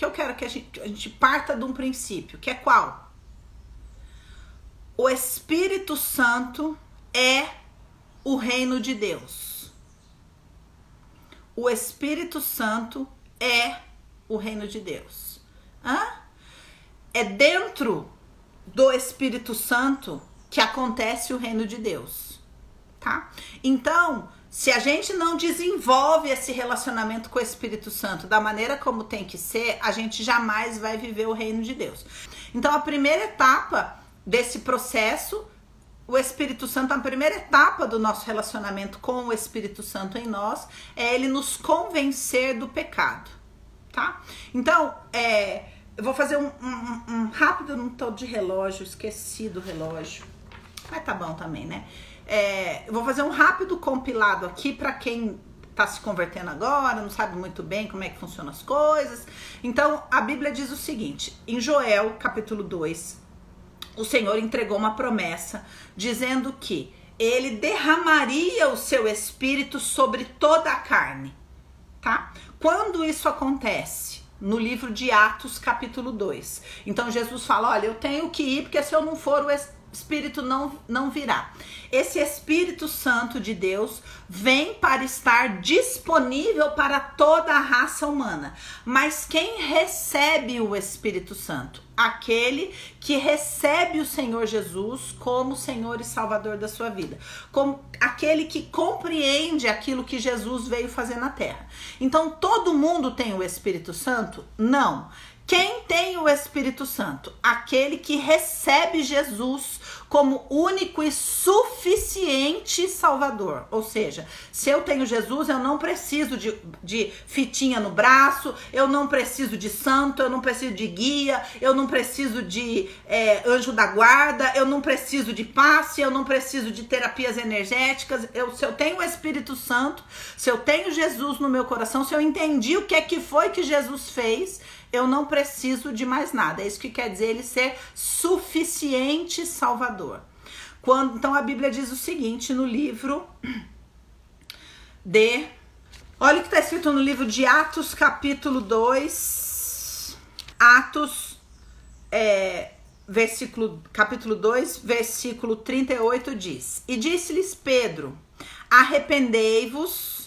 que eu quero que a gente, a gente parta de um princípio, que é qual? O Espírito Santo é o reino de Deus. O Espírito Santo é o reino de Deus. Hã? É dentro do Espírito Santo que acontece o reino de Deus, tá? Então, se a gente não desenvolve esse relacionamento com o Espírito Santo da maneira como tem que ser, a gente jamais vai viver o reino de Deus. Então, a primeira etapa desse processo, o Espírito Santo, a primeira etapa do nosso relacionamento com o Espírito Santo em nós, é ele nos convencer do pecado, tá? Então, é, eu vou fazer um, um, um rápido, não tô de relógio, esqueci do relógio. Mas tá bom também, né? É, vou fazer um rápido compilado aqui para quem está se convertendo agora, não sabe muito bem como é que funcionam as coisas. Então, a Bíblia diz o seguinte: em Joel, capítulo 2, o Senhor entregou uma promessa dizendo que ele derramaria o seu espírito sobre toda a carne, tá? Quando isso acontece? No livro de Atos, capítulo 2. Então Jesus fala: Olha, eu tenho que ir, porque se eu não for, o Espírito não, não virá. Esse Espírito Santo de Deus vem para estar disponível para toda a raça humana. Mas quem recebe o Espírito Santo? Aquele que recebe o Senhor Jesus como Senhor e Salvador da sua vida. Como aquele que compreende aquilo que Jesus veio fazer na terra. Então, todo mundo tem o Espírito Santo? Não. Quem tem o Espírito Santo? Aquele que recebe Jesus como único e suficiente Salvador. Ou seja, se eu tenho Jesus, eu não preciso de, de fitinha no braço, eu não preciso de santo, eu não preciso de guia, eu não preciso de é, anjo da guarda, eu não preciso de passe, eu não preciso de terapias energéticas. Eu, se eu tenho o Espírito Santo, se eu tenho Jesus no meu coração, se eu entendi o que é que foi que Jesus fez eu não preciso de mais nada. É isso que quer dizer ele ser suficiente Salvador. Quando, então a Bíblia diz o seguinte no livro de. Olha o que está escrito no livro de Atos, capítulo 2. Atos, é, versículo, capítulo 2, versículo 38 diz: E disse-lhes Pedro: Arrependei-vos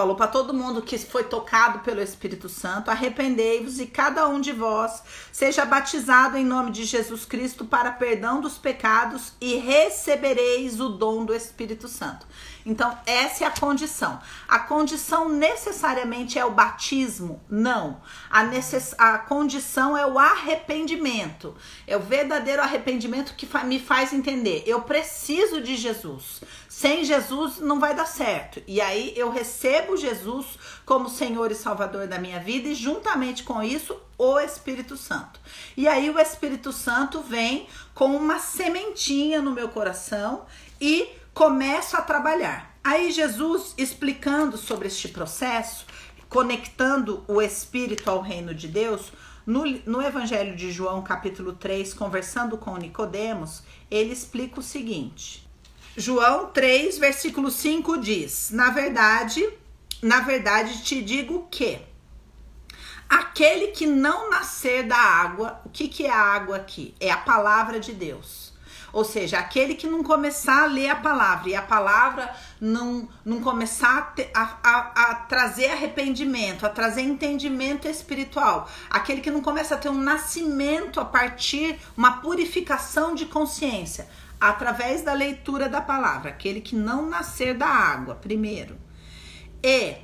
Falou para todo mundo que foi tocado pelo Espírito Santo: arrependei-vos e cada um de vós seja batizado em nome de Jesus Cristo para perdão dos pecados e recebereis o dom do Espírito Santo. Então, essa é a condição. A condição necessariamente é o batismo? Não. A, necess... a condição é o arrependimento. É o verdadeiro arrependimento que me faz entender: eu preciso de Jesus. Sem Jesus não vai dar certo. E aí eu recebo Jesus como Senhor e Salvador da minha vida e juntamente com isso o Espírito Santo. E aí o Espírito Santo vem com uma sementinha no meu coração e começo a trabalhar. Aí Jesus explicando sobre este processo, conectando o Espírito ao reino de Deus, no, no Evangelho de João, capítulo 3, conversando com Nicodemos, ele explica o seguinte: João 3, versículo 5 diz: Na verdade, na verdade te digo que aquele que não nascer da água, o que, que é a água aqui? É a palavra de Deus. Ou seja, aquele que não começar a ler a palavra e a palavra não, não começar a, a, a, a, trazer arrependimento, a trazer entendimento espiritual, aquele que não começa a ter um nascimento a partir, uma purificação de consciência, através da leitura da palavra, aquele que não nascer da água, primeiro, e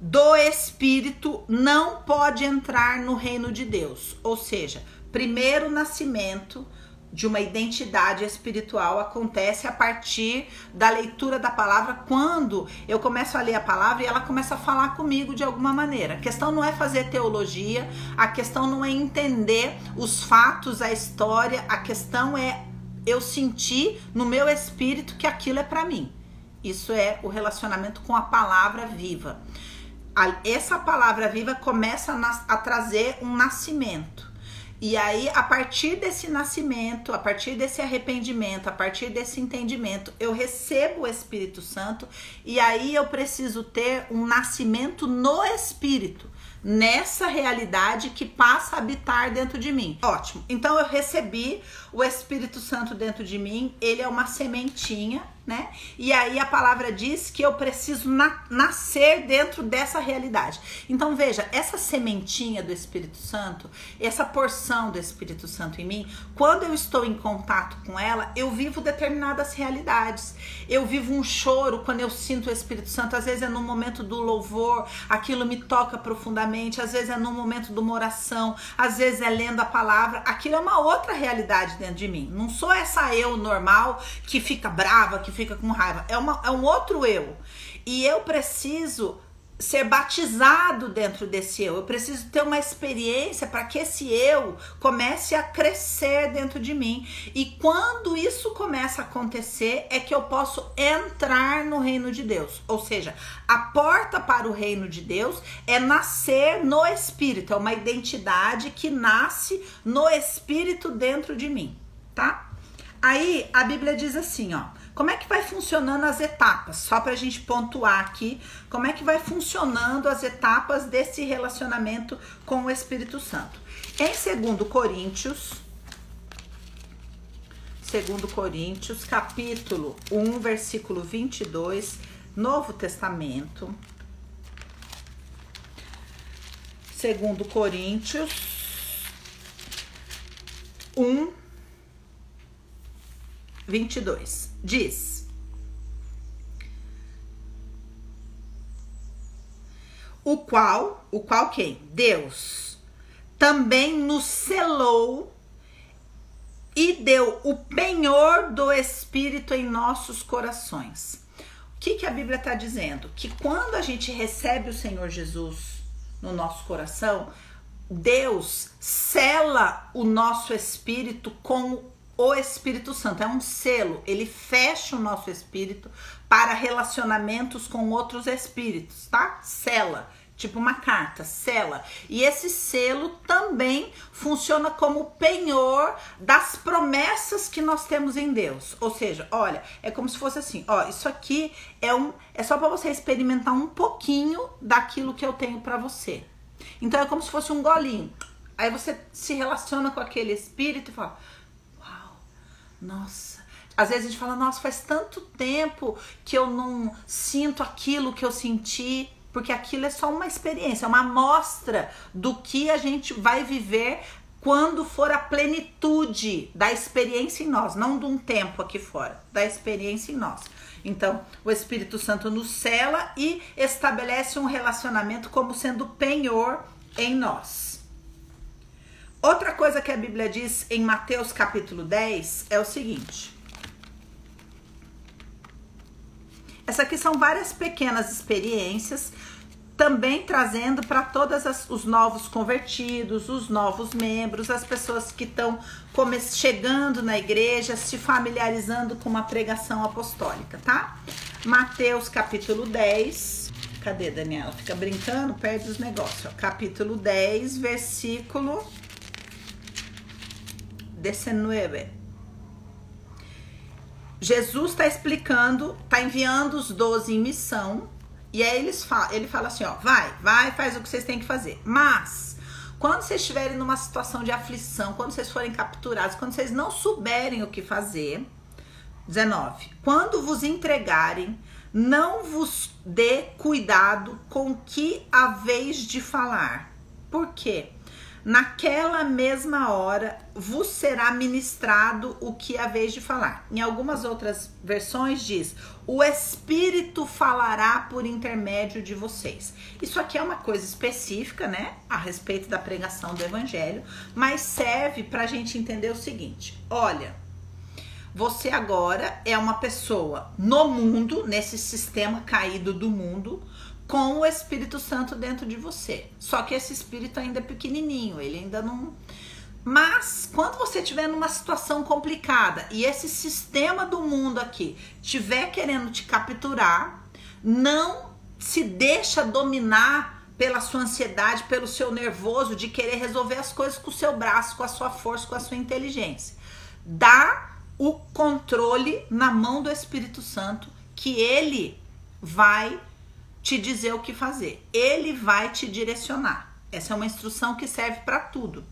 do espírito não pode entrar no reino de Deus. Ou seja, primeiro nascimento de uma identidade espiritual acontece a partir da leitura da palavra, quando eu começo a ler a palavra e ela começa a falar comigo de alguma maneira. A questão não é fazer teologia, a questão não é entender os fatos, a história, a questão é eu senti no meu espírito que aquilo é para mim. Isso é o relacionamento com a palavra viva. Essa palavra viva começa a trazer um nascimento. E aí, a partir desse nascimento, a partir desse arrependimento, a partir desse entendimento, eu recebo o Espírito Santo e aí eu preciso ter um nascimento no Espírito. nessa realidade que passa a habitar dentro de mim. Ótimo. Então eu recebi o Espírito Santo dentro de mim, ele é uma sementinha né? E aí a palavra diz que eu preciso na, nascer dentro dessa realidade. Então veja, essa sementinha do Espírito Santo, essa porção do Espírito Santo em mim, quando eu estou em contato com ela, eu vivo determinadas realidades. Eu vivo um choro quando eu sinto o Espírito Santo, às vezes é no momento do louvor, aquilo me toca profundamente, às vezes é no momento de uma oração, às vezes é lendo a palavra, aquilo é uma outra realidade dentro de mim. Não sou essa eu normal que fica brava, que fica com raiva. É, uma, é um outro eu. E eu preciso ser batizado dentro desse eu. Eu preciso ter uma experiência para que esse eu comece a crescer dentro de mim. E quando isso começa a acontecer, é que eu posso entrar no reino de Deus. Ou seja, a porta para o reino de Deus é nascer no espírito, é uma identidade que nasce no espírito dentro de mim, tá? Aí a Bíblia diz assim, ó: como é que vai funcionando as etapas? Só para a gente pontuar aqui, como é que vai funcionando as etapas desse relacionamento com o Espírito Santo? Em 2 Coríntios, 2 Coríntios, capítulo 1, versículo 22, Novo Testamento. 2 Coríntios 1, 22 diz: O qual, o qual quem? Deus também nos selou e deu o penhor do Espírito em nossos corações. O que, que a Bíblia está dizendo? Que quando a gente recebe o Senhor Jesus no nosso coração, Deus sela o nosso espírito com o Espírito Santo. É um selo, ele fecha o nosso espírito para relacionamentos com outros espíritos, tá? Sela, tipo uma carta, sela. E esse selo também funciona como penhor das promessas que nós temos em Deus. Ou seja, olha, é como se fosse assim, ó, isso aqui é um é só para você experimentar um pouquinho daquilo que eu tenho para você. Então é como se fosse um golinho. Aí você se relaciona com aquele espírito e fala: nossa. Às vezes a gente fala, nossa, faz tanto tempo que eu não sinto aquilo que eu senti, porque aquilo é só uma experiência, é uma amostra do que a gente vai viver quando for a plenitude da experiência em nós, não de um tempo aqui fora, da experiência em nós. Então, o Espírito Santo nos cela e estabelece um relacionamento como sendo penhor em nós. Outra coisa que a Bíblia diz em Mateus capítulo 10 é o seguinte. Essa aqui são várias pequenas experiências, também trazendo para todos os novos convertidos, os novos membros, as pessoas que estão chegando na igreja, se familiarizando com uma pregação apostólica, tá? Mateus capítulo 10. Cadê, Daniela? Fica brincando, perde os negócios. Ó. Capítulo 10, versículo 19. Jesus está explicando, está enviando os 12 em missão, e aí eles ele fala assim: ó, vai, vai, faz o que vocês têm que fazer. Mas, quando vocês estiverem numa situação de aflição, quando vocês forem capturados, quando vocês não souberem o que fazer, 19. Quando vos entregarem, não vos dê cuidado com que haveis de falar. Por quê? Naquela mesma hora vos será ministrado o que a vez de falar. Em algumas outras versões diz: o Espírito falará por intermédio de vocês. Isso aqui é uma coisa específica, né, a respeito da pregação do Evangelho, mas serve para a gente entender o seguinte: olha. Você agora é uma pessoa no mundo, nesse sistema caído do mundo, com o Espírito Santo dentro de você. Só que esse espírito ainda é pequenininho, ele ainda não. Mas quando você estiver numa situação complicada e esse sistema do mundo aqui estiver querendo te capturar, não se deixa dominar pela sua ansiedade, pelo seu nervoso de querer resolver as coisas com o seu braço, com a sua força, com a sua inteligência. Dá o controle na mão do Espírito Santo que ele vai te dizer o que fazer. Ele vai te direcionar, Essa é uma instrução que serve para tudo.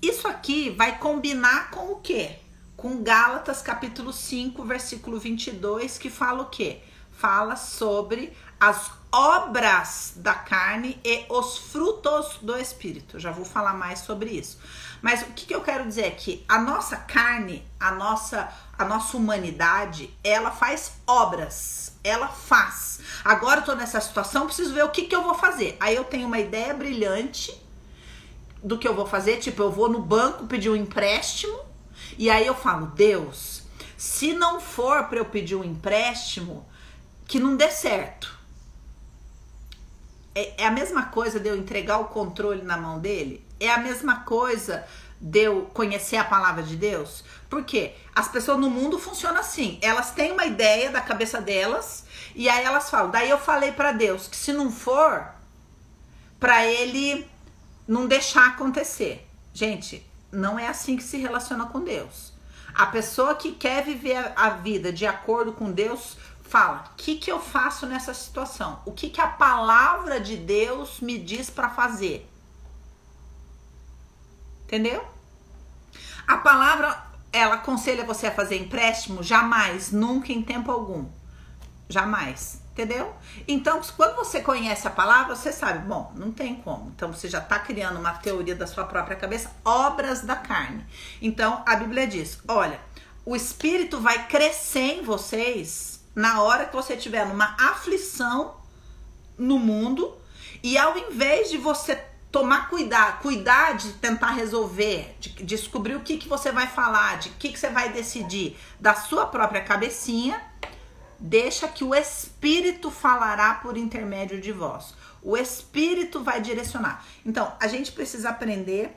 Isso aqui vai combinar com o quê? Com Gálatas capítulo 5, versículo 22, que fala o quê? Fala sobre as obras da carne e os frutos do espírito. Já vou falar mais sobre isso. Mas o que, que eu quero dizer é que a nossa carne, a nossa, a nossa humanidade, ela faz obras. Ela faz. Agora eu tô nessa situação, preciso ver o que, que eu vou fazer. Aí eu tenho uma ideia brilhante do que eu vou fazer. Tipo, eu vou no banco pedir um empréstimo. E aí eu falo, Deus, se não for para eu pedir um empréstimo, que não dê certo é, é a mesma coisa de eu entregar o controle na mão dele? É a mesma coisa de eu conhecer a palavra de Deus? Porque as pessoas no mundo funcionam assim. Elas têm uma ideia da cabeça delas e aí elas falam. Daí eu falei para Deus que se não for, para ele não deixar acontecer. Gente, não é assim que se relaciona com Deus. A pessoa que quer viver a vida de acordo com Deus fala: o que, que eu faço nessa situação? O que, que a palavra de Deus me diz para fazer? Entendeu? A palavra, ela aconselha você a fazer empréstimo? Jamais, nunca, em tempo algum. Jamais. Entendeu? Então, quando você conhece a palavra, você sabe, bom, não tem como. Então, você já está criando uma teoria da sua própria cabeça, obras da carne. Então, a Bíblia diz: olha, o espírito vai crescer em vocês na hora que você tiver numa aflição no mundo e ao invés de você tomar cuidado, cuidar de tentar resolver, de descobrir o que, que você vai falar, de que, que você vai decidir da sua própria cabecinha, deixa que o Espírito falará por intermédio de vós. O Espírito vai direcionar. Então, a gente precisa aprender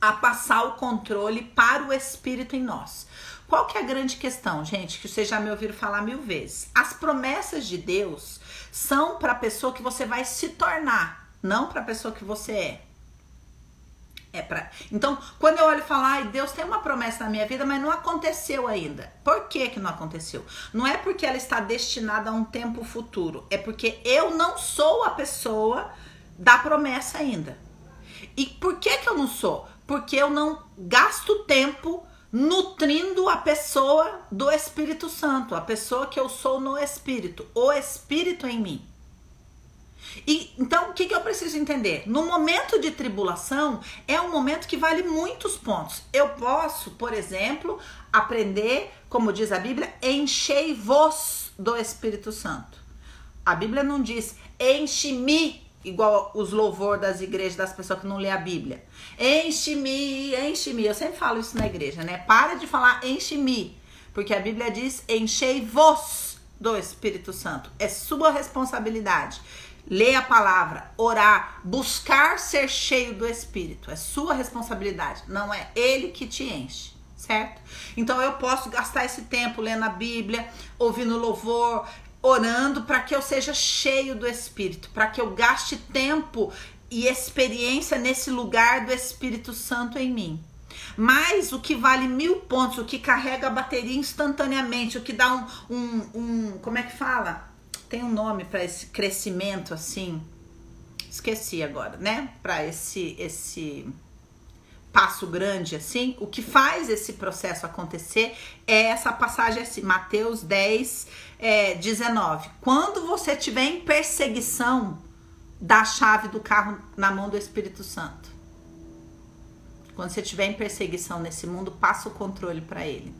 a passar o controle para o Espírito em nós. Qual que é a grande questão, gente, que vocês já me ouviram falar mil vezes? As promessas de Deus são para a pessoa que você vai se tornar, não para a pessoa que você é. É para. Então, quando eu olho e falo, ai, Deus tem uma promessa na minha vida, mas não aconteceu ainda. Por que que não aconteceu? Não é porque ela está destinada a um tempo futuro, é porque eu não sou a pessoa da promessa ainda. E por que que eu não sou? Porque eu não gasto tempo nutrindo a pessoa do Espírito Santo, a pessoa que eu sou no Espírito, o Espírito em mim. E então o que, que eu preciso entender? No momento de tribulação é um momento que vale muitos pontos. Eu posso, por exemplo, aprender, como diz a Bíblia, enchei-vos do Espírito Santo. A Bíblia não diz enche-me igual os louvor das igrejas das pessoas que não lê a Bíblia. Enche-me, enche-me. Eu sempre falo isso na igreja, né? Para de falar enche-me, porque a Bíblia diz enchei-vos do Espírito Santo. É sua responsabilidade. Ler a palavra, orar, buscar ser cheio do Espírito. É sua responsabilidade. Não é ele que te enche certo? Então eu posso gastar esse tempo lendo a Bíblia, ouvindo louvor, orando para que eu seja cheio do Espírito, para que eu gaste tempo e experiência nesse lugar do Espírito Santo em mim. Mas o que vale mil pontos, o que carrega a bateria instantaneamente, o que dá um, um, um como é que fala? Tem um nome para esse crescimento assim. Esqueci agora, né? Para esse esse passo grande assim, o que faz esse processo acontecer é essa passagem assim, Mateus 10, é, 19. Quando você tiver em perseguição, dá a chave do carro na mão do Espírito Santo. Quando você estiver em perseguição nesse mundo, passa o controle para ele.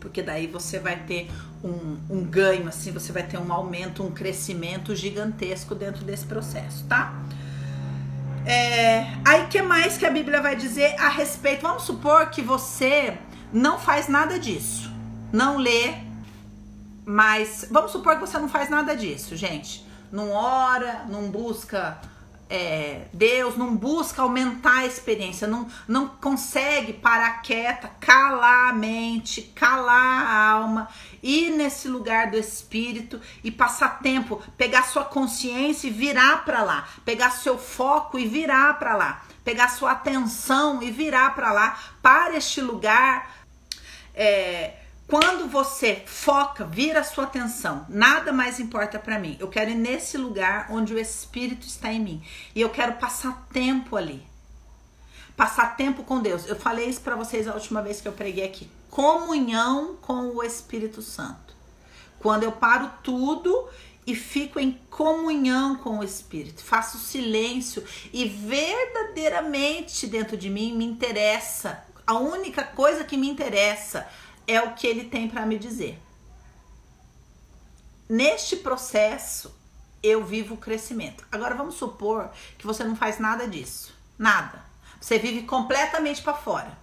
Porque daí você vai ter um, um ganho, assim, você vai ter um aumento, um crescimento gigantesco dentro desse processo, tá? É, aí que mais que a Bíblia vai dizer a respeito? Vamos supor que você não faz nada disso, não lê, mas vamos supor que você não faz nada disso, gente. Não ora, não busca é, Deus, não busca aumentar a experiência, não, não consegue parar quieta, calar a mente, calar a alma, ir nesse lugar do espírito e passar tempo, pegar sua consciência e virar para lá, pegar seu foco e virar para lá, pegar sua atenção e virar para lá, para este lugar. É, Quando você foca, vira a sua atenção, nada mais importa para mim. Eu quero ir nesse lugar onde o Espírito está em mim e eu quero passar tempo ali. Passar tempo com Deus. Eu falei isso para vocês a última vez que eu preguei aqui. Comunhão com o Espírito Santo. Quando eu paro tudo e fico em comunhão com o Espírito, faço silêncio e verdadeiramente dentro de mim me interessa. A única coisa que me interessa é o que ele tem para me dizer. Neste processo, eu vivo o crescimento. Agora vamos supor que você não faz nada disso. Nada. Você vive completamente para fora.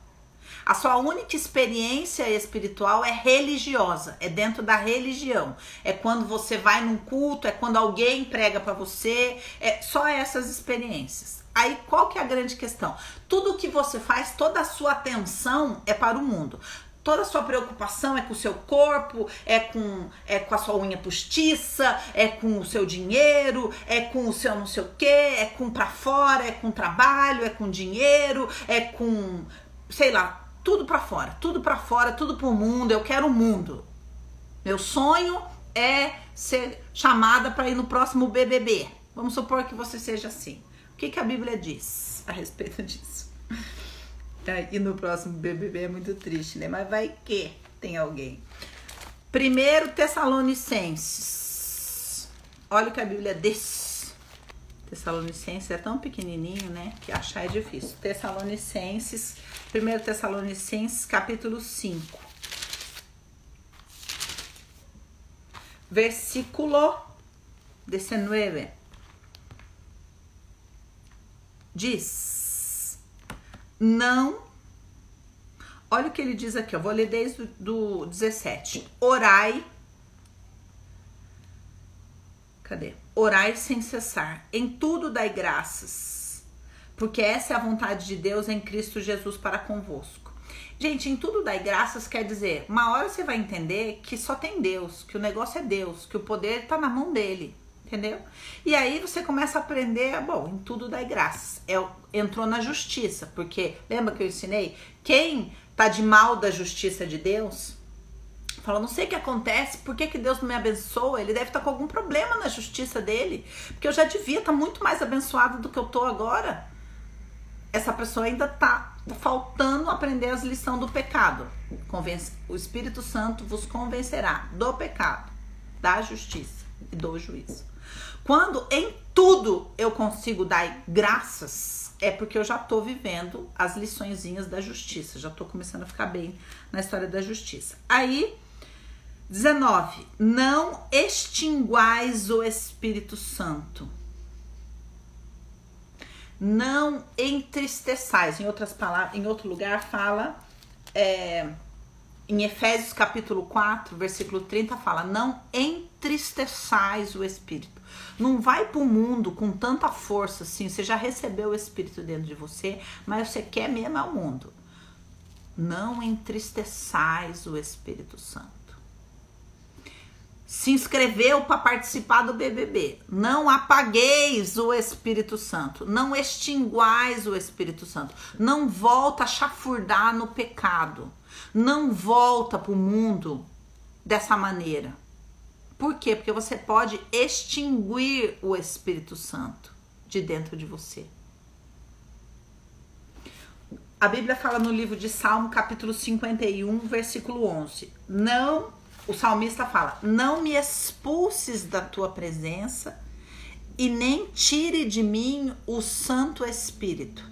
A sua única experiência espiritual é religiosa, é dentro da religião. É quando você vai num culto, é quando alguém prega para você, é só essas experiências. Aí qual que é a grande questão? Tudo que você faz, toda a sua atenção é para o mundo toda a sua preocupação é com o seu corpo, é com, é com a sua unha postiça, é com o seu dinheiro, é com o seu não sei o que, é com pra fora, é com trabalho, é com dinheiro, é com, sei lá, tudo para fora, tudo para fora, tudo pro mundo, eu quero o mundo. Meu sonho é ser chamada para ir no próximo BBB. Vamos supor que você seja assim. O que, que a Bíblia diz a respeito disso? E no próximo BBB é muito triste, né? Mas vai que tem alguém. Primeiro Tessalonicenses. Olha o que a Bíblia diz. Tessalonicenses é tão pequenininho, né? Que achar é difícil. Tessalonicenses, 1 Tessalonicenses, capítulo 5. Versículo 19. Diz não. Olha o que ele diz aqui, eu vou ler desde o do 17. Orai. Cadê? Orai sem cessar. Em tudo dai graças. Porque essa é a vontade de Deus em Cristo Jesus para convosco. Gente, em tudo dai graças quer dizer, uma hora você vai entender que só tem Deus, que o negócio é Deus, que o poder está na mão dele entendeu? E aí você começa a aprender, bom, em tudo dá graças. É, entrou na justiça, porque lembra que eu ensinei? Quem tá de mal da justiça de Deus, fala, não sei o que acontece, por que, que Deus não me abençoa? Ele deve estar tá com algum problema na justiça dele, porque eu já devia estar tá muito mais abençoado do que eu tô agora. Essa pessoa ainda tá, faltando aprender as lições do pecado. Convence, o Espírito Santo vos convencerá do pecado, da justiça e do juízo. Quando em tudo eu consigo dar graças, é porque eu já tô vivendo as liçõezinhas da justiça, já tô começando a ficar bem na história da justiça. Aí, 19. Não extinguais o Espírito Santo. Não entristeçais. Em outras palavras, em outro lugar fala é, em Efésios capítulo 4, versículo 30 fala: "Não entristeçais o espírito". Não vai para o mundo com tanta força assim, você já recebeu o Espírito dentro de você, mas você quer mesmo ao mundo. Não entristeçais o Espírito Santo. Se inscreveu para participar do BBB. Não apagueis o Espírito Santo. Não extinguais o Espírito Santo. Não volta a chafurdar no pecado. Não volta para o mundo dessa maneira. Por quê? Porque você pode extinguir o Espírito Santo de dentro de você. A Bíblia fala no livro de Salmo, capítulo 51, versículo 11: Não, o salmista fala: Não me expulses da tua presença e nem tire de mim o Santo Espírito.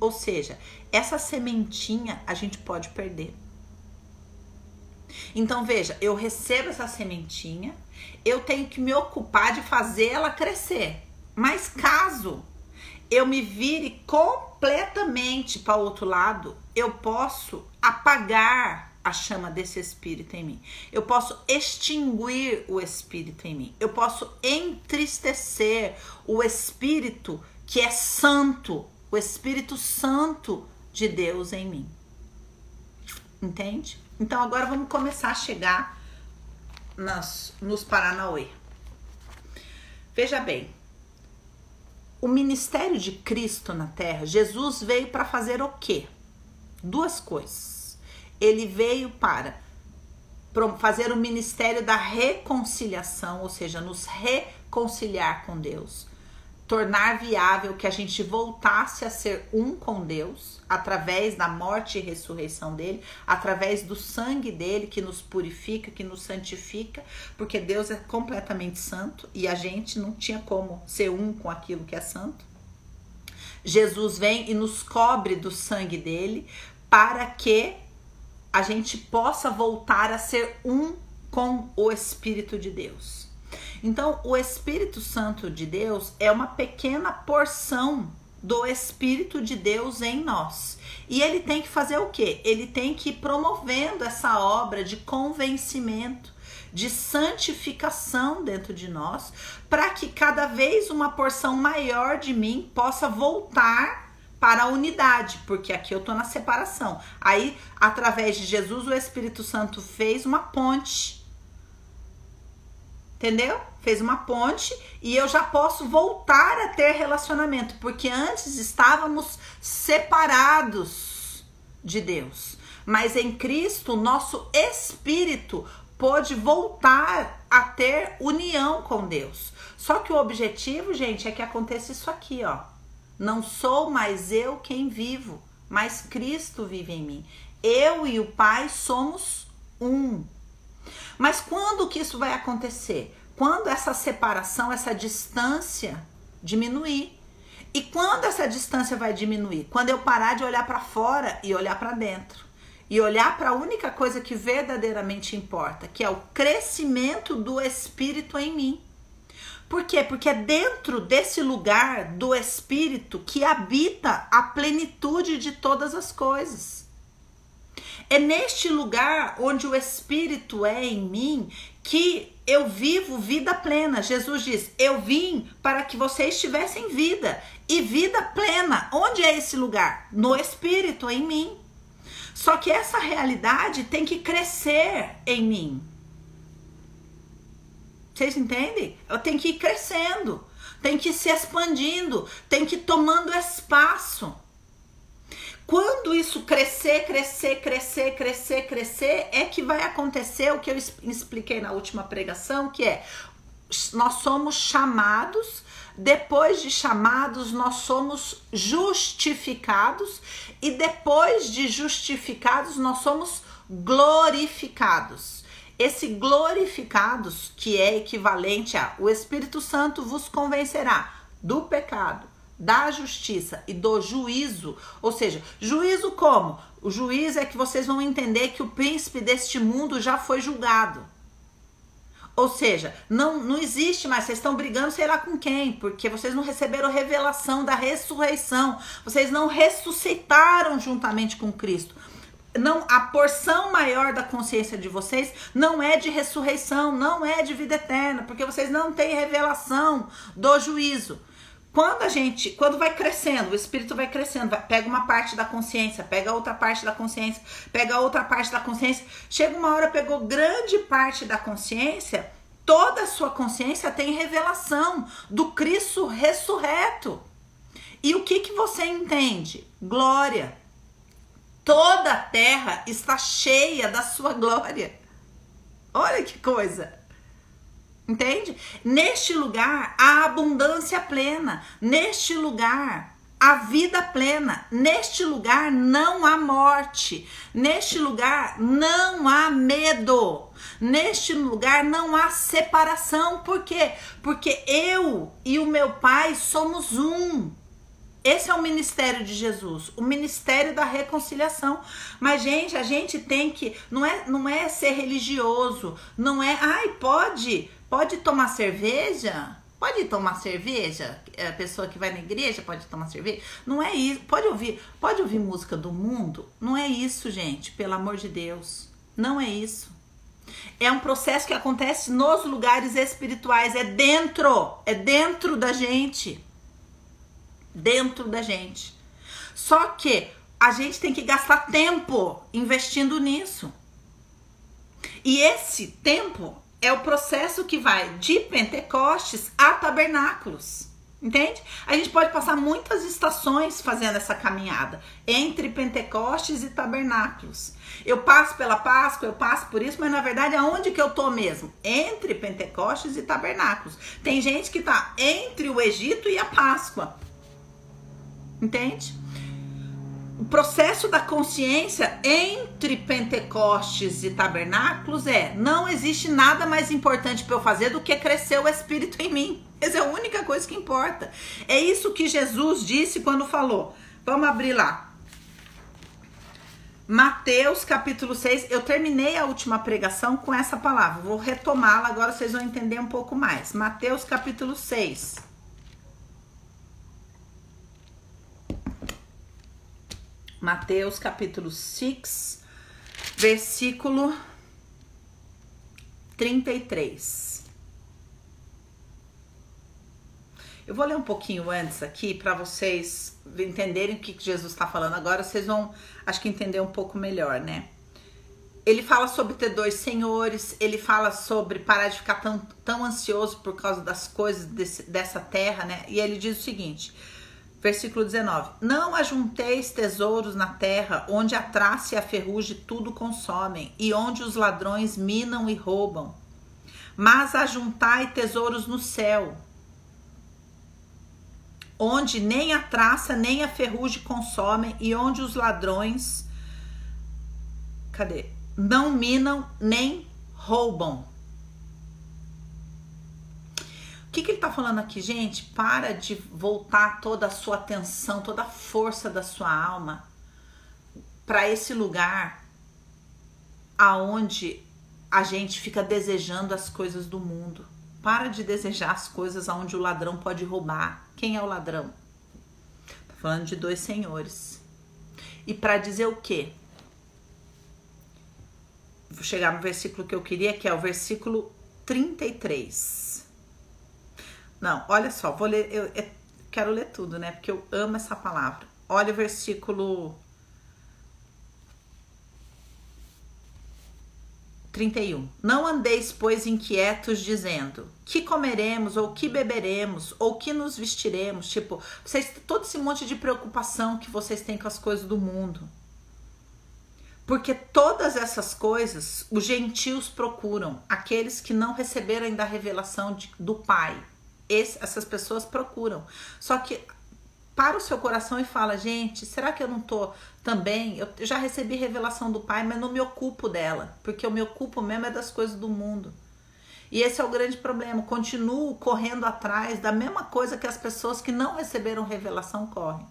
Ou seja, essa sementinha a gente pode perder. Então veja, eu recebo essa sementinha, eu tenho que me ocupar de fazer ela crescer. Mas caso eu me vire completamente para o outro lado, eu posso apagar a chama desse espírito em mim. Eu posso extinguir o espírito em mim. Eu posso entristecer o espírito que é santo, o Espírito Santo de Deus em mim. Entende? Então agora vamos começar a chegar nas, nos Paranauê. Veja bem, o ministério de Cristo na Terra, Jesus veio para fazer o quê? Duas coisas. Ele veio para fazer o ministério da reconciliação, ou seja, nos reconciliar com Deus, tornar viável que a gente voltasse a ser um com Deus através da morte e ressurreição dele, através do sangue dele que nos purifica, que nos santifica, porque Deus é completamente santo e a gente não tinha como ser um com aquilo que é santo. Jesus vem e nos cobre do sangue dele para que a gente possa voltar a ser um com o Espírito de Deus. Então, o Espírito Santo de Deus é uma pequena porção do Espírito de Deus em nós. E ele tem que fazer o quê? Ele tem que ir promovendo essa obra de convencimento, de santificação dentro de nós, para que cada vez uma porção maior de mim possa voltar para a unidade, porque aqui eu tô na separação. Aí, através de Jesus, o Espírito Santo fez uma ponte. Entendeu? Fez uma ponte e eu já posso voltar a ter relacionamento, porque antes estávamos separados de Deus. Mas em Cristo, nosso espírito pôde voltar a ter união com Deus. Só que o objetivo, gente, é que aconteça isso aqui, ó não sou mais eu quem vivo, mas Cristo vive em mim. Eu e o Pai somos um. Mas quando que isso vai acontecer? Quando essa separação, essa distância diminuir. E quando essa distância vai diminuir? Quando eu parar de olhar para fora e olhar para dentro. E olhar para a única coisa que verdadeiramente importa, que é o crescimento do Espírito em mim. Por quê? Porque é dentro desse lugar do Espírito que habita a plenitude de todas as coisas. É neste lugar onde o Espírito é em mim que eu vivo vida plena. Jesus diz: Eu vim para que vocês tivessem vida e vida plena. Onde é esse lugar? No Espírito, em mim. Só que essa realidade tem que crescer em mim. Vocês entendem? Eu tenho que ir crescendo, tem que ir se expandindo, tem que ir tomando espaço. Quando isso crescer, crescer, crescer, crescer, crescer, é que vai acontecer o que eu expliquei na última pregação, que é nós somos chamados, depois de chamados, nós somos justificados, e depois de justificados, nós somos glorificados. Esse glorificados, que é equivalente a o Espírito Santo vos convencerá do pecado, da justiça e do juízo. Ou seja, juízo como? O juízo é que vocês vão entender que o príncipe deste mundo já foi julgado. Ou seja, não, não existe mais, vocês estão brigando sei lá com quem, porque vocês não receberam revelação da ressurreição, vocês não ressuscitaram juntamente com Cristo não a porção maior da consciência de vocês não é de ressurreição, não é de vida eterna, porque vocês não têm revelação do juízo. Quando a gente, quando vai crescendo, o espírito vai crescendo, vai, pega uma parte da consciência, pega outra parte da consciência, pega outra parte da consciência, chega uma hora pegou grande parte da consciência, toda a sua consciência tem revelação do Cristo ressurreto. E o que que você entende? Glória toda a terra está cheia da sua glória. Olha que coisa. Entende? Neste lugar há abundância plena. Neste lugar há vida plena. Neste lugar não há morte. Neste lugar não há medo. Neste lugar não há separação. Por quê? Porque eu e o meu Pai somos um. Esse é o ministério de Jesus, o ministério da reconciliação. Mas gente, a gente tem que não é não é ser religioso, não é, ai, pode, pode tomar cerveja? Pode tomar cerveja? A pessoa que vai na igreja pode tomar cerveja? Não é isso. Pode ouvir, pode ouvir música do mundo? Não é isso, gente, pelo amor de Deus. Não é isso. É um processo que acontece nos lugares espirituais, é dentro, é dentro da gente dentro da gente. Só que a gente tem que gastar tempo investindo nisso. E esse tempo é o processo que vai de Pentecostes a tabernáculos. Entende? A gente pode passar muitas estações fazendo essa caminhada entre Pentecostes e tabernáculos. Eu passo pela Páscoa, eu passo por isso, mas na verdade aonde que eu tô mesmo? Entre Pentecostes e tabernáculos. Tem gente que tá entre o Egito e a Páscoa. Entende? O processo da consciência entre Pentecostes e tabernáculos é: não existe nada mais importante para eu fazer do que crescer o Espírito em mim. Essa é a única coisa que importa. É isso que Jesus disse quando falou. Vamos abrir lá. Mateus capítulo 6. Eu terminei a última pregação com essa palavra. Vou retomá-la agora, vocês vão entender um pouco mais. Mateus capítulo 6. Mateus capítulo 6, versículo 33. Eu vou ler um pouquinho antes aqui para vocês entenderem o que Jesus está falando agora. Vocês vão, acho que, entender um pouco melhor, né? Ele fala sobre ter dois senhores, ele fala sobre parar de ficar tão, tão ansioso por causa das coisas desse, dessa terra, né? E ele diz o seguinte: Versículo 19: Não ajunteis tesouros na terra, onde a traça e a ferrugem tudo consomem, e onde os ladrões minam e roubam. Mas ajuntai tesouros no céu, onde nem a traça nem a ferrugem consomem, e onde os ladrões cadê? Não minam nem roubam. O que, que ele está falando aqui, gente? Para de voltar toda a sua atenção, toda a força da sua alma para esse lugar aonde a gente fica desejando as coisas do mundo. Para de desejar as coisas aonde o ladrão pode roubar. Quem é o ladrão? Tá falando de dois senhores. E para dizer o quê? Vou chegar no versículo que eu queria, que é o versículo 33. Não, olha só, vou ler, eu, eu quero ler tudo, né? Porque eu amo essa palavra. Olha o versículo 31. Não andeis, pois, inquietos, dizendo: que comeremos, ou que beberemos, ou que nos vestiremos. Tipo, vocês, todo esse monte de preocupação que vocês têm com as coisas do mundo. Porque todas essas coisas os gentios procuram, aqueles que não receberam ainda a revelação de, do Pai esse, essas pessoas procuram. Só que para o seu coração e fala, gente, será que eu não tô também? Eu já recebi revelação do Pai, mas não me ocupo dela, porque eu me ocupo mesmo é das coisas do mundo. E esse é o grande problema. Continuo correndo atrás da mesma coisa que as pessoas que não receberam revelação correm.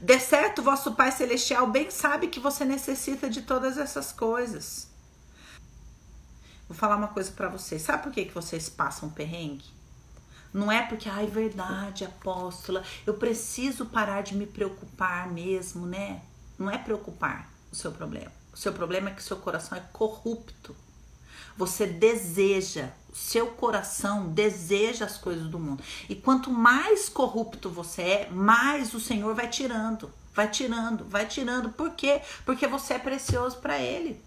De certo, vosso Pai Celestial bem sabe que você necessita de todas essas coisas. Vou falar uma coisa para vocês. Sabe por que, que vocês passam perrengue? Não é porque, ai, verdade, apóstola, eu preciso parar de me preocupar mesmo, né? Não é preocupar o seu problema. O seu problema é que o seu coração é corrupto. Você deseja, o seu coração deseja as coisas do mundo. E quanto mais corrupto você é, mais o Senhor vai tirando, vai tirando, vai tirando. Por quê? Porque você é precioso para Ele.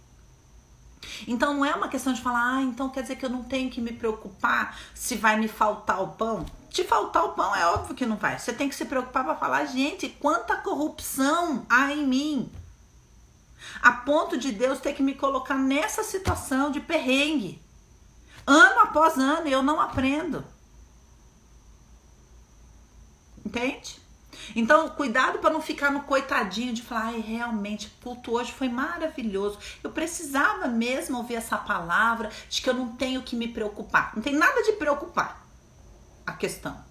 Então não é uma questão de falar, ah, então quer dizer que eu não tenho que me preocupar se vai me faltar o pão. Te faltar o pão é óbvio que não vai. Você tem que se preocupar para falar, gente, quanta corrupção há em mim. A ponto de Deus ter que me colocar nessa situação de perrengue. Ano após ano, eu não aprendo. Entende? Então, cuidado para não ficar no coitadinho de falar, ai, realmente, culto hoje foi maravilhoso. Eu precisava mesmo ouvir essa palavra de que eu não tenho que me preocupar. Não tem nada de preocupar. A questão.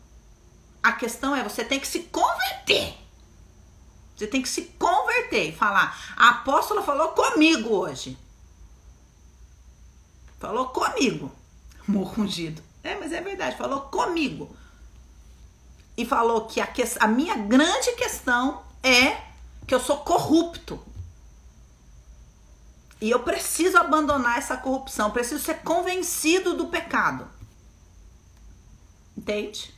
A questão é você tem que se converter. Você tem que se converter e falar: a apóstola falou comigo hoje. Falou comigo. Morro ungido. É, mas é verdade, falou comigo e falou que a, que a minha grande questão é que eu sou corrupto. E eu preciso abandonar essa corrupção, preciso ser convencido do pecado. Entende?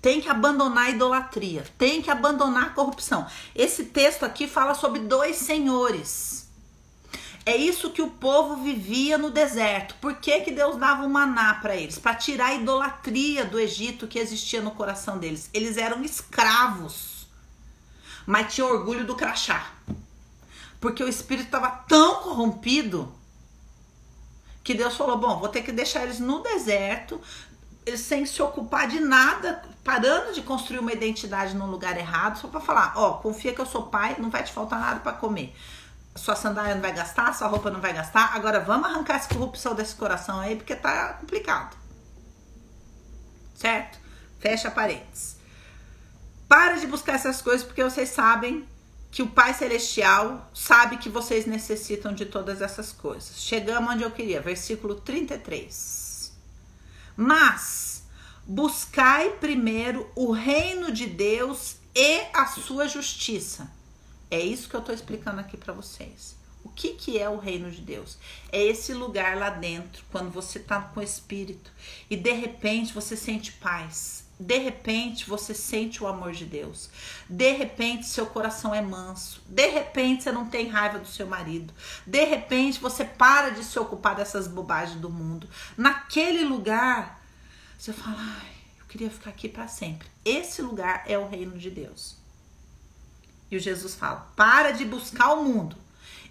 Tem que abandonar a idolatria, tem que abandonar a corrupção. Esse texto aqui fala sobre dois senhores. É isso que o povo vivia no deserto. Por que, que Deus dava um maná para eles? Para tirar a idolatria do Egito que existia no coração deles. Eles eram escravos, mas tinham orgulho do crachá. Porque o espírito estava tão corrompido que Deus falou: bom, vou ter que deixar eles no deserto, sem se ocupar de nada, parando de construir uma identidade num lugar errado, só para falar: ó, confia que eu sou pai, não vai te faltar nada para comer sua sandália não vai gastar, sua roupa não vai gastar. Agora vamos arrancar essa corrupção desse coração aí, porque tá complicado. Certo? Fecha parênteses. Para de buscar essas coisas, porque vocês sabem que o Pai Celestial sabe que vocês necessitam de todas essas coisas. Chegamos onde eu queria, versículo 33. Mas buscai primeiro o reino de Deus e a sua justiça é isso que eu estou explicando aqui para vocês. O que, que é o reino de Deus? É esse lugar lá dentro, quando você está com o Espírito e de repente você sente paz. De repente você sente o amor de Deus. De repente seu coração é manso. De repente você não tem raiva do seu marido. De repente você para de se ocupar dessas bobagens do mundo. Naquele lugar, você fala: Ai, eu queria ficar aqui para sempre. Esse lugar é o reino de Deus. E o Jesus fala: para de buscar o mundo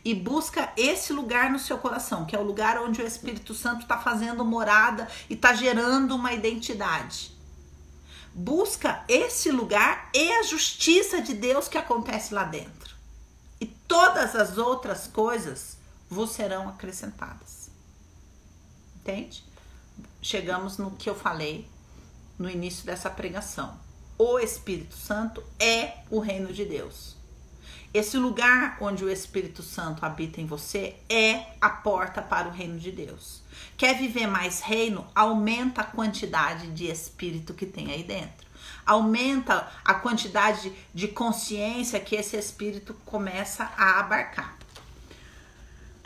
e busca esse lugar no seu coração, que é o lugar onde o Espírito Santo está fazendo morada e está gerando uma identidade. Busca esse lugar e a justiça de Deus que acontece lá dentro. E todas as outras coisas vos serão acrescentadas. Entende? Chegamos no que eu falei no início dessa pregação o Espírito Santo é o reino de Deus. Esse lugar onde o Espírito Santo habita em você é a porta para o reino de Deus. Quer viver mais reino? Aumenta a quantidade de espírito que tem aí dentro. Aumenta a quantidade de consciência que esse espírito começa a abarcar.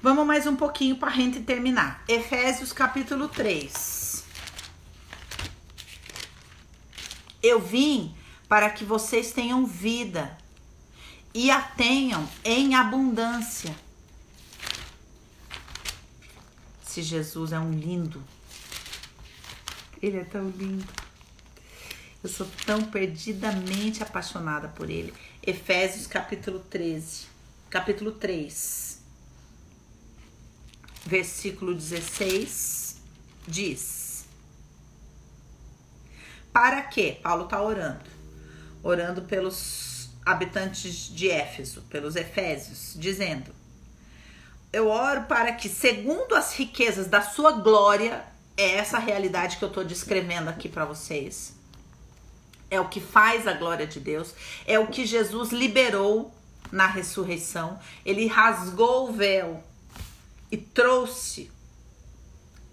Vamos mais um pouquinho para a gente terminar. Efésios capítulo 3. Eu vim para que vocês tenham vida e a tenham em abundância. Se Jesus é um lindo, ele é tão lindo. Eu sou tão perdidamente apaixonada por ele. Efésios capítulo 13, capítulo 3, versículo 16 diz: para quê? Paulo está orando. Orando pelos habitantes de Éfeso, pelos Efésios, dizendo: Eu oro para que, segundo as riquezas da sua glória, é essa realidade que eu estou descrevendo aqui para vocês. É o que faz a glória de Deus, é o que Jesus liberou na ressurreição. Ele rasgou o véu e trouxe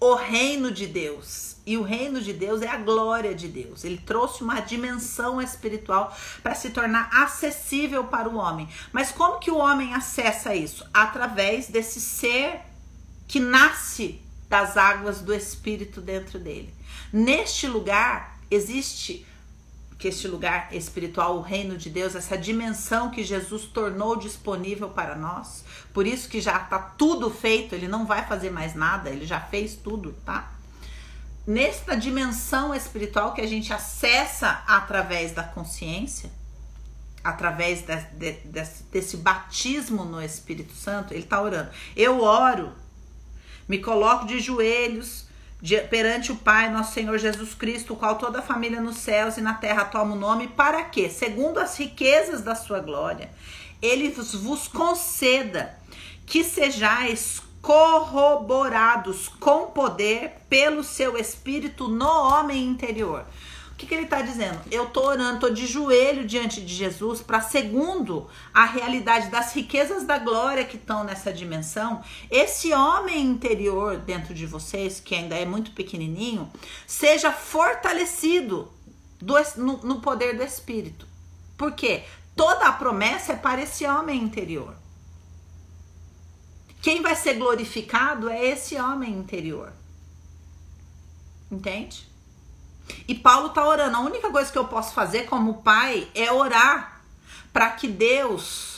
o reino de Deus. E o reino de Deus é a glória de Deus. Ele trouxe uma dimensão espiritual para se tornar acessível para o homem. Mas como que o homem acessa isso? Através desse ser que nasce das águas do espírito dentro dele. Neste lugar existe que este lugar espiritual, o reino de Deus, essa dimensão que Jesus tornou disponível para nós. Por isso que já está tudo feito, ele não vai fazer mais nada, ele já fez tudo, tá? Nesta dimensão espiritual que a gente acessa através da consciência, através de, de, desse, desse batismo no Espírito Santo, ele está orando. Eu oro, me coloco de joelhos, perante o Pai, nosso Senhor Jesus Cristo, o qual toda a família nos céus e na terra toma o nome, para que, segundo as riquezas da sua glória, ele vos conceda que sejais corroborados com poder pelo seu espírito no homem interior o que, que ele está dizendo? Eu estou orando, estou de joelho diante de Jesus para, segundo a realidade das riquezas da glória que estão nessa dimensão, esse homem interior dentro de vocês, que ainda é muito pequenininho, seja fortalecido do, no, no poder do Espírito. Por quê? Toda a promessa é para esse homem interior. Quem vai ser glorificado é esse homem interior. Entende? E Paulo está orando. A única coisa que eu posso fazer como pai é orar para que Deus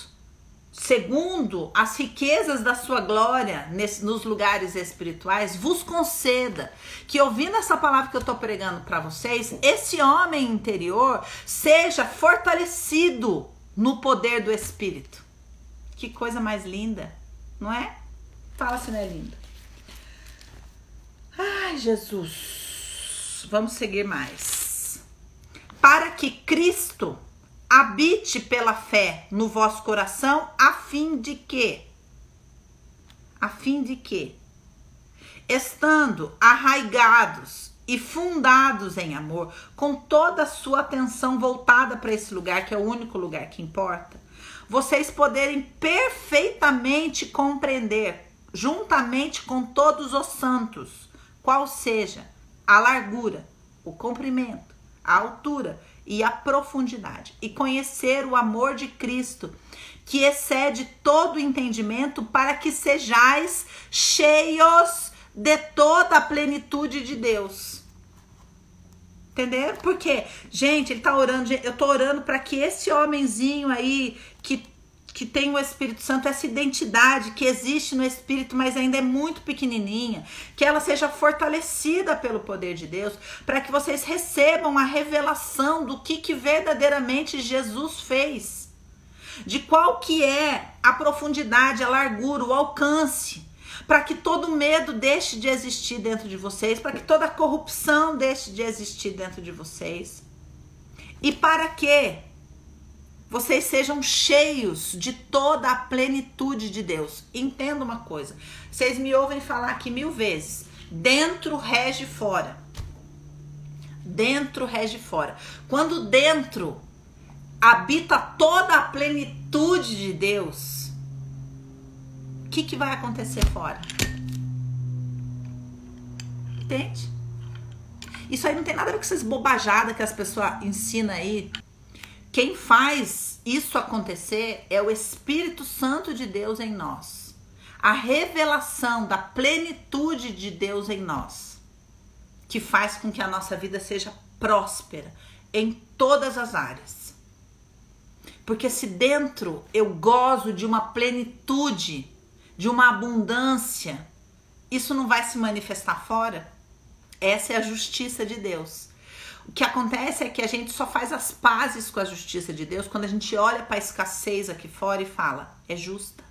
segundo as riquezas da sua glória nesse, nos lugares espirituais, vos conceda que, ouvindo essa palavra que eu estou pregando para vocês, esse homem interior seja fortalecido no poder do Espírito. Que coisa mais linda, não é? Fala se não é linda. Ai, Jesus. Vamos seguir mais. Para que Cristo habite pela fé no vosso coração, a fim de que? A fim de que? Estando arraigados e fundados em amor, com toda a sua atenção voltada para esse lugar, que é o único lugar que importa, vocês poderem perfeitamente compreender, juntamente com todos os santos, qual seja a largura, o comprimento, a altura e a profundidade, e conhecer o amor de Cristo, que excede todo entendimento, para que sejais cheios de toda a plenitude de Deus. Entenderam? Porque, gente, ele tá orando, eu tô orando para que esse homenzinho aí que que tem o Espírito Santo, essa identidade que existe no Espírito, mas ainda é muito pequenininha, que ela seja fortalecida pelo poder de Deus, para que vocês recebam a revelação do que, que verdadeiramente Jesus fez, de qual que é a profundidade, a largura, o alcance, para que todo medo deixe de existir dentro de vocês, para que toda corrupção deixe de existir dentro de vocês. E para que vocês sejam cheios de toda a plenitude de Deus. Entenda uma coisa: vocês me ouvem falar aqui mil vezes: dentro rege fora. Dentro rege fora. Quando dentro habita toda a plenitude de Deus, o que, que vai acontecer fora? Entende? Isso aí não tem nada a ver com essas bobajadas que as pessoas ensinam aí. Quem faz isso acontecer é o Espírito Santo de Deus em nós. A revelação da plenitude de Deus em nós, que faz com que a nossa vida seja próspera em todas as áreas. Porque se dentro eu gozo de uma plenitude, de uma abundância, isso não vai se manifestar fora? Essa é a justiça de Deus. O que acontece é que a gente só faz as pazes com a justiça de Deus quando a gente olha para a escassez aqui fora e fala: é justa.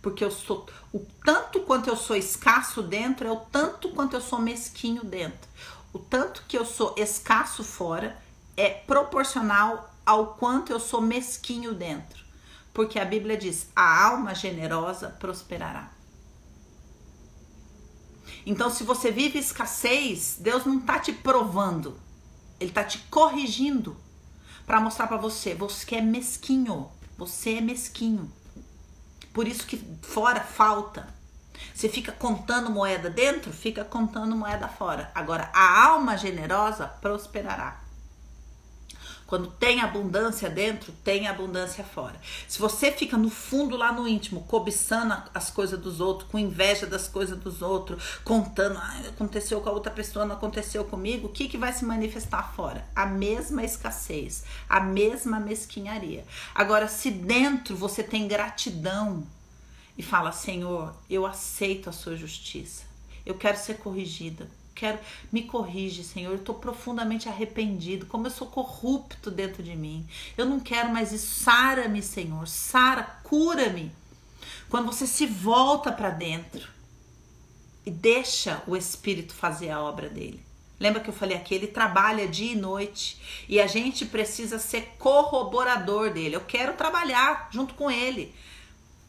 Porque eu sou o tanto quanto eu sou escasso dentro é o tanto quanto eu sou mesquinho dentro. O tanto que eu sou escasso fora é proporcional ao quanto eu sou mesquinho dentro. Porque a Bíblia diz: a alma generosa prosperará. Então, se você vive escassez, Deus não está te provando. Ele tá te corrigindo para mostrar para você, você é mesquinho, você é mesquinho. Por isso que fora falta. Você fica contando moeda dentro, fica contando moeda fora. Agora, a alma generosa prosperará. Quando tem abundância dentro, tem abundância fora. Se você fica no fundo, lá no íntimo, cobiçando as coisas dos outros, com inveja das coisas dos outros, contando, ah, aconteceu com a outra pessoa, não aconteceu comigo, o que, que vai se manifestar fora? A mesma escassez, a mesma mesquinharia. Agora, se dentro você tem gratidão e fala, Senhor, eu aceito a sua justiça, eu quero ser corrigida quero, me corrige, Senhor. Eu estou profundamente arrependido, como eu sou corrupto dentro de mim. Eu não quero mais isso. Sara-me, Senhor. Sara, cura-me. Quando você se volta para dentro e deixa o Espírito fazer a obra dele. Lembra que eu falei aqui? Ele trabalha dia e noite e a gente precisa ser corroborador dele. Eu quero trabalhar junto com ele.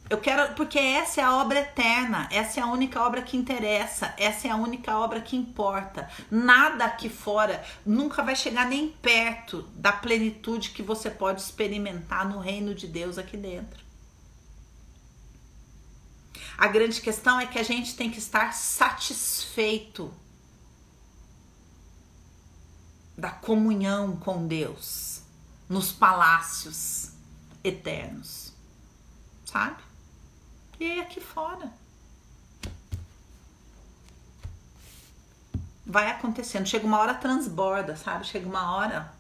Eu quero, porque essa é a obra eterna, essa é a única obra que interessa, essa é a única obra que importa. Nada aqui fora nunca vai chegar nem perto da plenitude que você pode experimentar no reino de Deus aqui dentro. A grande questão é que a gente tem que estar satisfeito da comunhão com Deus nos palácios eternos, sabe? E aí aqui fora. Vai acontecendo. Chega uma hora transborda, sabe? Chega uma hora.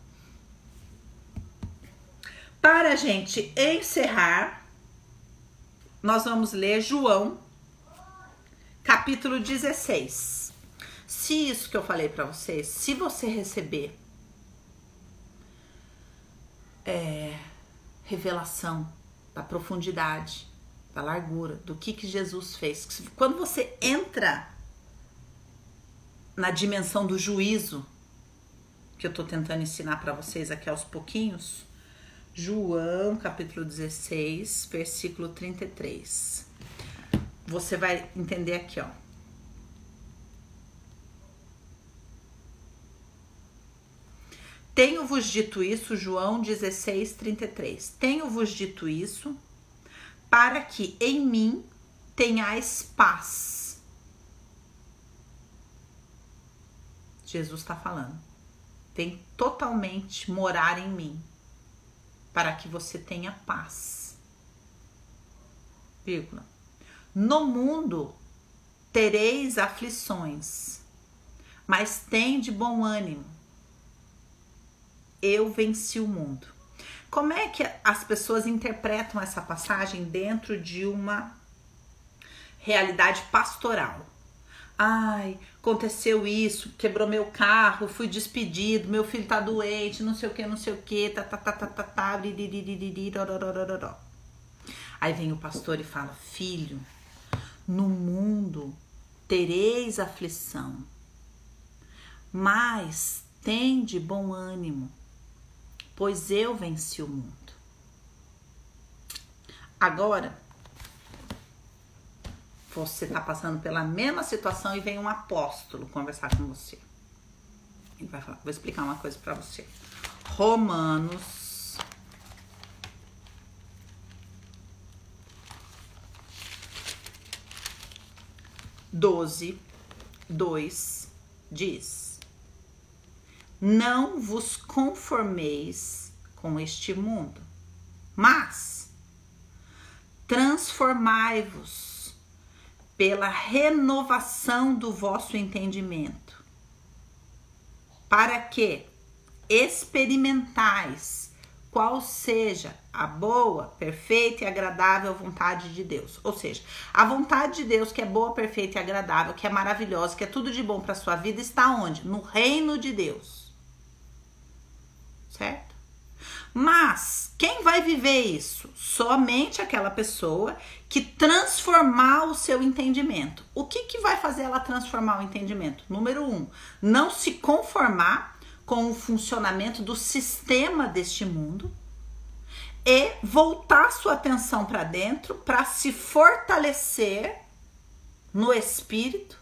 Para a gente encerrar, nós vamos ler João, capítulo 16. Se isso que eu falei para vocês, se você receber é, revelação da profundidade, da largura, do que, que Jesus fez, quando você entra na dimensão do juízo, que eu tô tentando ensinar para vocês aqui aos pouquinhos, João, capítulo 16, versículo 33. Você vai entender aqui, ó. Tenho-vos dito isso, João 16, 33. Tenho-vos dito isso para que em mim tenhais paz. Jesus está falando. Tem totalmente morar em mim para que você tenha paz. Vírgula. No mundo tereis aflições, mas tem de bom ânimo. Eu venci o mundo. Como é que as pessoas interpretam essa passagem dentro de uma realidade pastoral? Ai, aconteceu isso, quebrou meu carro, fui despedido, meu filho tá doente, não sei o que, não sei o que, tá, tá, tá, tá, tá, tá, Aí vem o pastor e fala: Filho, no mundo tereis aflição, mas tem de bom ânimo, pois eu venci o mundo. Agora, você está passando pela mesma situação e vem um apóstolo conversar com você. Ele vai falar, vou explicar uma coisa para você. Romanos doze, dois diz: Não vos conformeis com este mundo, mas transformai-vos pela renovação do vosso entendimento, para que experimentais qual seja a boa, perfeita e agradável vontade de Deus. Ou seja, a vontade de Deus que é boa, perfeita e agradável, que é maravilhosa, que é tudo de bom para sua vida, está onde? No reino de Deus. Certo? Mas quem vai viver isso? Somente aquela pessoa que transformar o seu entendimento. O que, que vai fazer ela transformar o entendimento? Número um, não se conformar com o funcionamento do sistema deste mundo e voltar sua atenção para dentro para se fortalecer no espírito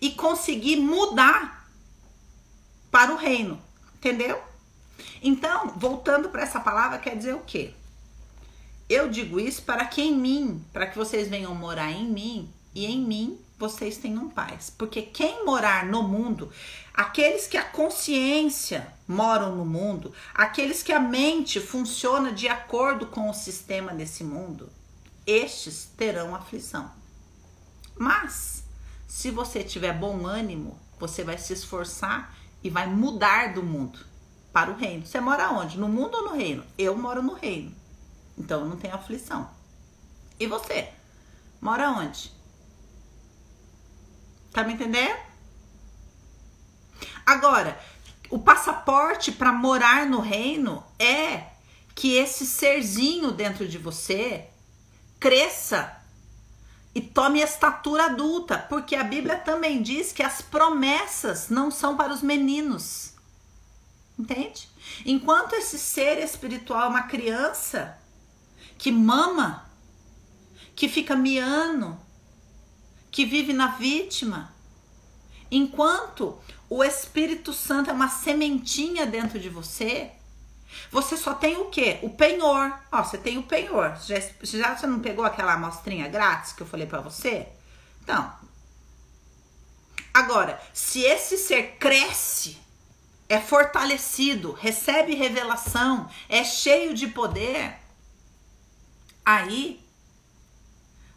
e conseguir mudar para o reino, entendeu? Então, voltando para essa palavra, quer dizer o quê? Eu digo isso para que em mim, para que vocês venham morar em mim e em mim vocês tenham paz. Porque quem morar no mundo, aqueles que a consciência moram no mundo, aqueles que a mente funciona de acordo com o sistema desse mundo, estes terão aflição. Mas, se você tiver bom ânimo, você vai se esforçar e vai mudar do mundo para o reino. Você mora onde? No mundo ou no reino? Eu moro no reino. Então não tem aflição. E você? Mora onde? Tá me entendendo? Agora, o passaporte para morar no reino é que esse serzinho dentro de você cresça e tome estatura adulta, porque a Bíblia também diz que as promessas não são para os meninos. Entende? Enquanto esse ser espiritual é uma criança, que mama, que fica miando, que vive na vítima. Enquanto o Espírito Santo é uma sementinha dentro de você, você só tem o quê? O penhor. Ó, você tem o penhor. Já, já você não pegou aquela amostrinha grátis que eu falei para você? Então, agora, se esse ser cresce, é fortalecido, recebe revelação, é cheio de poder, Aí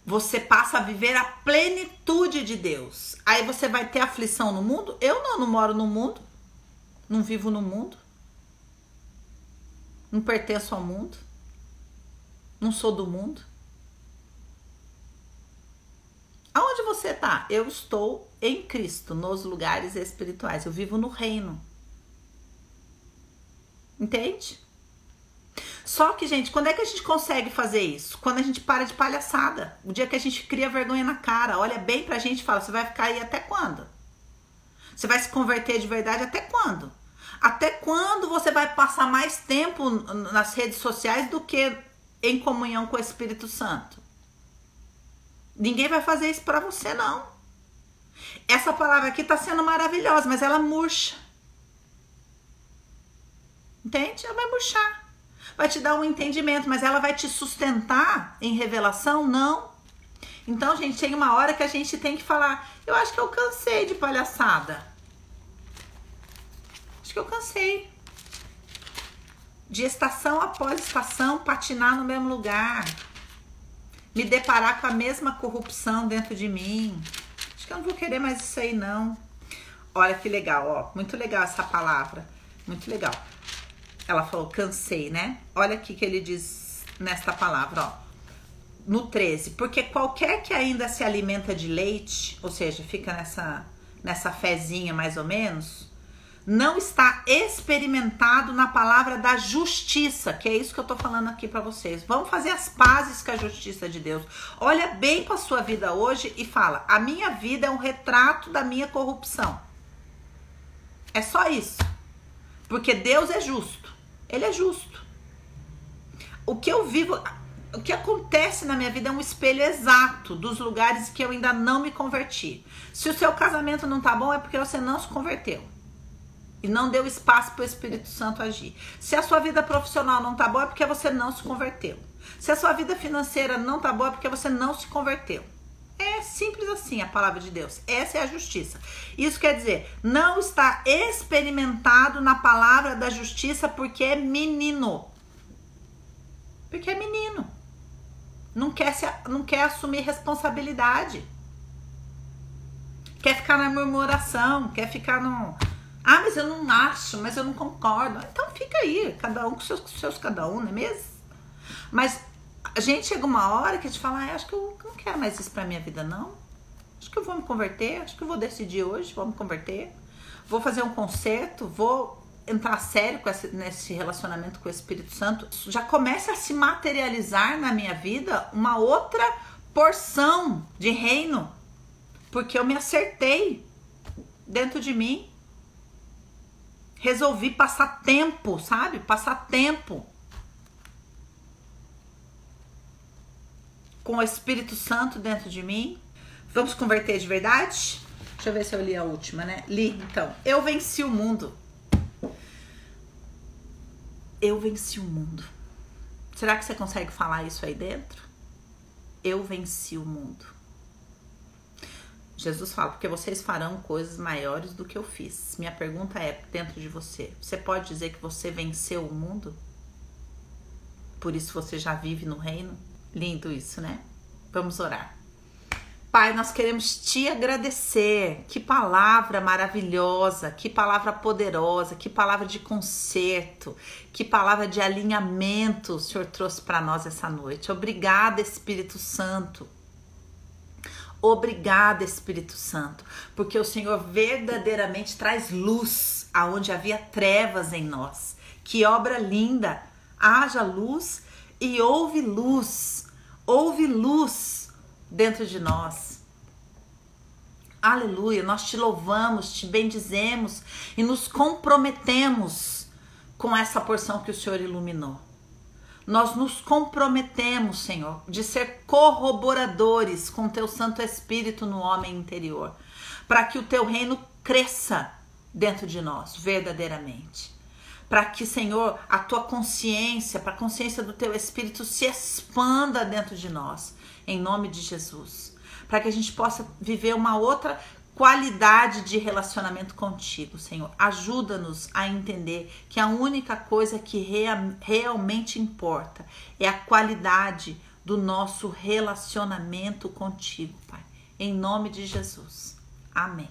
você passa a viver a plenitude de Deus. Aí você vai ter aflição no mundo? Eu não, não moro no mundo. Não vivo no mundo. Não pertenço ao mundo. Não sou do mundo. você tá? Eu estou em Cristo, nos lugares espirituais. Eu vivo no reino. Entende? Só que, gente, quando é que a gente consegue fazer isso? Quando a gente para de palhaçada. O dia que a gente cria vergonha na cara, olha bem pra gente e fala: você vai ficar aí até quando? Você vai se converter de verdade até quando? Até quando você vai passar mais tempo nas redes sociais do que em comunhão com o Espírito Santo? Ninguém vai fazer isso para você, não. Essa palavra aqui tá sendo maravilhosa, mas ela murcha. Entende? Ela vai murchar. Vai te dar um entendimento, mas ela vai te sustentar em revelação? Não. Então, gente, tem uma hora que a gente tem que falar: eu acho que eu cansei de palhaçada. Acho que eu cansei. De estação após estação patinar no mesmo lugar. Me deparar com a mesma corrupção dentro de mim. Acho que eu não vou querer mais isso aí, não. Olha que legal, ó. Muito legal essa palavra. Muito legal. Ela falou cansei, né? Olha aqui que ele diz nesta palavra, ó no 13, porque qualquer que ainda se alimenta de leite, ou seja, fica nessa nessa fezinha mais ou menos, não está experimentado na palavra da justiça, que é isso que eu tô falando aqui para vocês. Vamos fazer as pazes com a justiça de Deus. Olha bem para sua vida hoje e fala: "A minha vida é um retrato da minha corrupção". É só isso. Porque Deus é justo. Ele é justo. O que eu vivo, o que acontece na minha vida é um espelho exato dos lugares que eu ainda não me converti. Se o seu casamento não tá bom, é porque você não se converteu. E não deu espaço para o Espírito Santo agir. Se a sua vida profissional não tá boa, é porque você não se converteu. Se a sua vida financeira não tá boa, é porque você não se converteu. É simples assim a palavra de Deus. Essa é a justiça. Isso quer dizer, não está experimentado na palavra da justiça porque é menino. Porque é menino não quer, se, não quer assumir responsabilidade. Quer ficar na murmuração, quer ficar no. Ah, mas eu não acho, mas eu não concordo. Então fica aí, cada um com seus, seus cada um, não é mesmo? Mas a gente chega uma hora que a gente fala, ah, acho que eu não quero mais isso pra minha vida, não. Acho que eu vou me converter, acho que eu vou decidir hoje, vou me converter. Vou fazer um concerto, vou entrar sério esse, nesse relacionamento com o Espírito Santo, já começa a se materializar na minha vida uma outra porção de reino, porque eu me acertei dentro de mim. Resolvi passar tempo, sabe? Passar tempo com o Espírito Santo dentro de mim. Vamos converter de verdade? Deixa eu ver se eu li a última, né? Li, então. Eu venci o mundo eu venci o mundo. Será que você consegue falar isso aí dentro? Eu venci o mundo. Jesus fala, porque vocês farão coisas maiores do que eu fiz. Minha pergunta é: dentro de você, você pode dizer que você venceu o mundo? Por isso você já vive no reino? Lindo isso, né? Vamos orar. Pai, nós queremos te agradecer. Que palavra maravilhosa, que palavra poderosa, que palavra de conserto, que palavra de alinhamento o Senhor trouxe para nós essa noite. Obrigada, Espírito Santo. Obrigada, Espírito Santo, porque o Senhor verdadeiramente traz luz aonde havia trevas em nós. Que obra linda! Haja luz e houve luz. Houve luz dentro de nós. Aleluia, nós te louvamos, te bendizemos e nos comprometemos com essa porção que o Senhor iluminou. Nós nos comprometemos, Senhor, de ser corroboradores com teu Santo Espírito no homem interior, para que o teu reino cresça dentro de nós, verdadeiramente. Para que, Senhor, a tua consciência, para a consciência do teu Espírito se expanda dentro de nós em nome de Jesus, para que a gente possa viver uma outra qualidade de relacionamento contigo, Senhor. Ajuda-nos a entender que a única coisa que rea realmente importa é a qualidade do nosso relacionamento contigo, Pai. Em nome de Jesus. Amém.